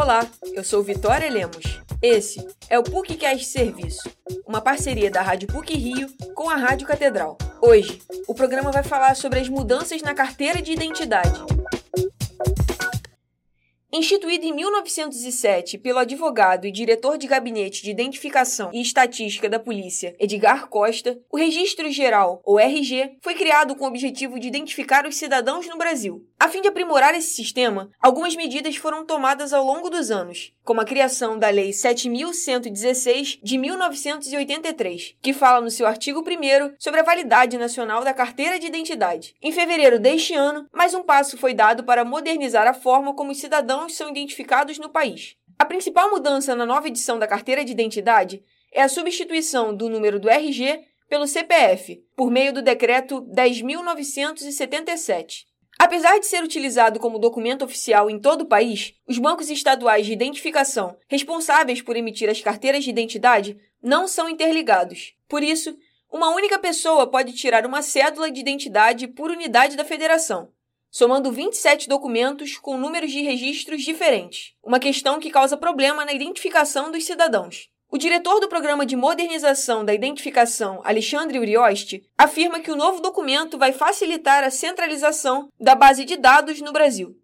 Olá, eu sou Vitória Lemos. Esse é o PUCcast Serviço, uma parceria da Rádio PUC Rio com a Rádio Catedral. Hoje, o programa vai falar sobre as mudanças na carteira de identidade. Instituído em 1907 pelo advogado e diretor de gabinete de identificação e estatística da polícia Edgar Costa, o Registro Geral, ou RG, foi criado com o objetivo de identificar os cidadãos no Brasil. A fim de aprimorar esse sistema, algumas medidas foram tomadas ao longo dos anos, como a criação da Lei 7116 de 1983, que fala no seu artigo 1 sobre a validade nacional da carteira de identidade. Em fevereiro deste ano, mais um passo foi dado para modernizar a forma como os cidadãos são identificados no país. A principal mudança na nova edição da carteira de identidade é a substituição do número do RG pelo CPF, por meio do decreto 10.977. Apesar de ser utilizado como documento oficial em todo o país, os bancos estaduais de identificação responsáveis por emitir as carteiras de identidade não são interligados. Por isso, uma única pessoa pode tirar uma cédula de identidade por unidade da federação, somando 27 documentos com números de registros diferentes, uma questão que causa problema na identificação dos cidadãos. O diretor do Programa de Modernização da Identificação, Alexandre Urioste, afirma que o novo documento vai facilitar a centralização da base de dados no Brasil.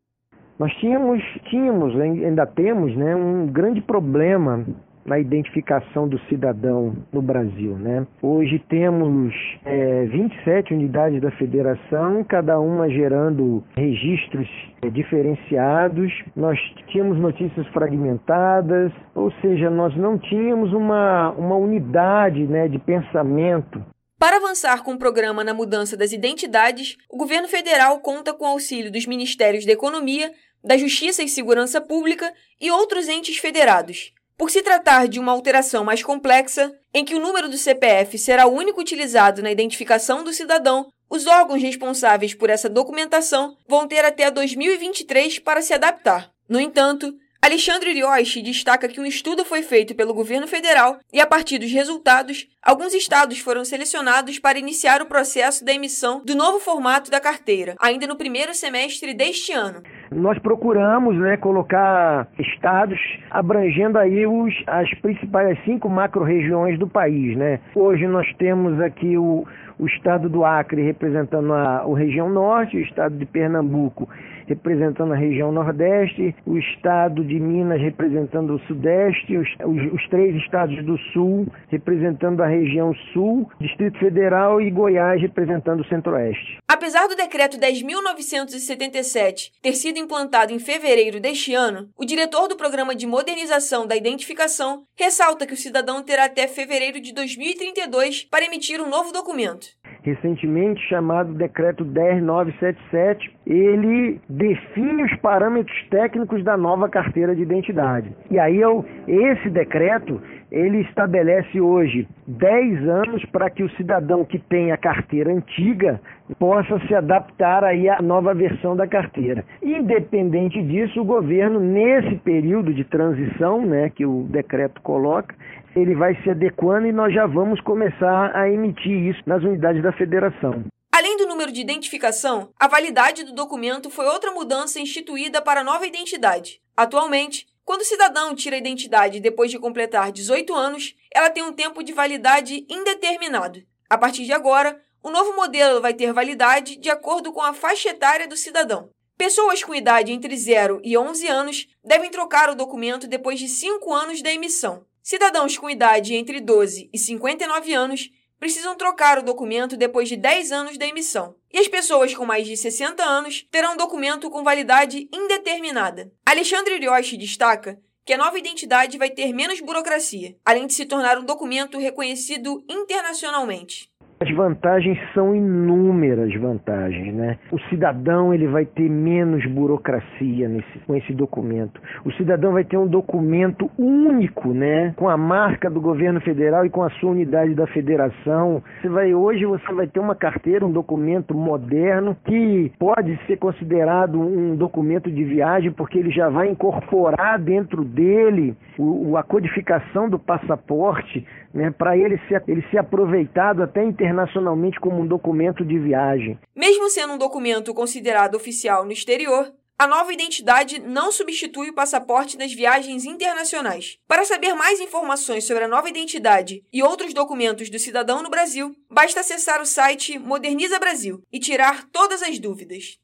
Nós tínhamos, tínhamos ainda temos, né, um grande problema na identificação do cidadão no Brasil. Né? Hoje temos é, 27 unidades da federação, cada uma gerando registros é, diferenciados. Nós tínhamos notícias fragmentadas, ou seja, nós não tínhamos uma, uma unidade né, de pensamento para avançar com o programa na mudança das identidades, o governo federal conta com o auxílio dos Ministérios da Economia, da Justiça e Segurança Pública e outros entes federados. Por se tratar de uma alteração mais complexa, em que o número do CPF será o único utilizado na identificação do cidadão, os órgãos responsáveis por essa documentação vão ter até 2023 para se adaptar. No entanto, Alexandre Rioche destaca que um estudo foi feito pelo governo federal e, a partir dos resultados, alguns estados foram selecionados para iniciar o processo da emissão do novo formato da carteira, ainda no primeiro semestre deste ano. Nós procuramos né, colocar estados abrangendo aí os, as principais cinco macro-regiões do país. Né? Hoje nós temos aqui o, o estado do Acre representando a, a região norte, o estado de Pernambuco representando a região Nordeste, o estado de Minas representando o Sudeste, os, os, os três estados do Sul representando a região Sul, Distrito Federal e Goiás representando o Centro-Oeste. Apesar do decreto 10.977 ter sido implantado em fevereiro deste ano, o diretor do Programa de Modernização da Identificação ressalta que o cidadão terá até fevereiro de 2032 para emitir um novo documento recentemente chamado Decreto 10977, ele define os parâmetros técnicos da nova carteira de identidade. E aí eu, esse decreto ele estabelece hoje 10 anos para que o cidadão que tem a carteira antiga possa se adaptar aí à nova versão da carteira. Independente disso, o governo, nesse período de transição né, que o decreto coloca, ele vai se adequando e nós já vamos começar a emitir isso nas unidades da federação. Além do número de identificação, a validade do documento foi outra mudança instituída para a nova identidade. Atualmente, quando o cidadão tira a identidade depois de completar 18 anos, ela tem um tempo de validade indeterminado. A partir de agora, o novo modelo vai ter validade de acordo com a faixa etária do cidadão. Pessoas com idade entre 0 e 11 anos devem trocar o documento depois de 5 anos da emissão. Cidadãos com idade entre 12 e 59 anos precisam trocar o documento depois de 10 anos da emissão. E as pessoas com mais de 60 anos terão um documento com validade indeterminada. Alexandre Rioche destaca que a nova identidade vai ter menos burocracia, além de se tornar um documento reconhecido internacionalmente. As vantagens são inúmeras vantagens, né? O cidadão ele vai ter menos burocracia nesse, com esse documento. O cidadão vai ter um documento único, né? Com a marca do governo federal e com a sua unidade da federação. Você vai hoje você vai ter uma carteira, um documento moderno que pode ser considerado um documento de viagem porque ele já vai incorporar dentro dele o, a codificação do passaporte, né? Para ele ser ele ser aproveitado até em internacionalmente como um documento de viagem. Mesmo sendo um documento considerado oficial no exterior, A nova identidade não substitui o passaporte nas viagens internacionais. Para saber mais informações sobre a nova identidade e outros documentos do cidadão no Brasil, basta acessar o site Moderniza Brasil e tirar todas as dúvidas.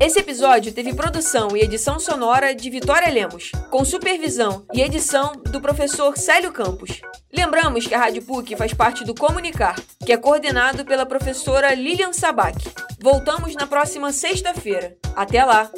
Esse episódio teve produção e edição sonora de Vitória Lemos, com supervisão e edição do professor Célio Campos. Lembramos que a Rádio PUC faz parte do Comunicar, que é coordenado pela professora Lilian Sabac. Voltamos na próxima sexta-feira. Até lá!